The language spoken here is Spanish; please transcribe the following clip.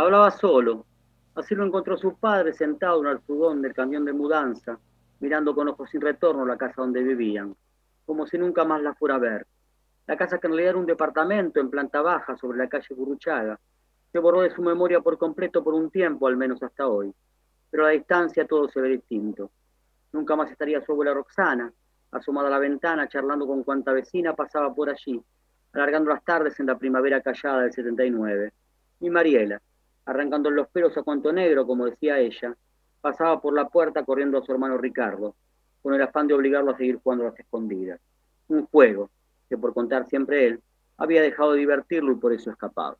Hablaba solo. Así lo encontró su padre sentado en el alfudón del camión de mudanza, mirando con ojos sin retorno la casa donde vivían, como si nunca más la fuera a ver. La casa que en realidad era un departamento en planta baja sobre la calle Burruchaga, se borró de su memoria por completo por un tiempo, al menos hasta hoy. Pero a la distancia todo se ve distinto. Nunca más estaría su abuela Roxana, asomada a la ventana, charlando con cuanta vecina pasaba por allí, alargando las tardes en la primavera callada del 79. Y Mariela, arrancando los pelos a cuanto negro, como decía ella, pasaba por la puerta corriendo a su hermano Ricardo, con el afán de obligarlo a seguir jugando las escondidas. Un juego que, por contar siempre él, había dejado de divertirlo y por eso escapaba.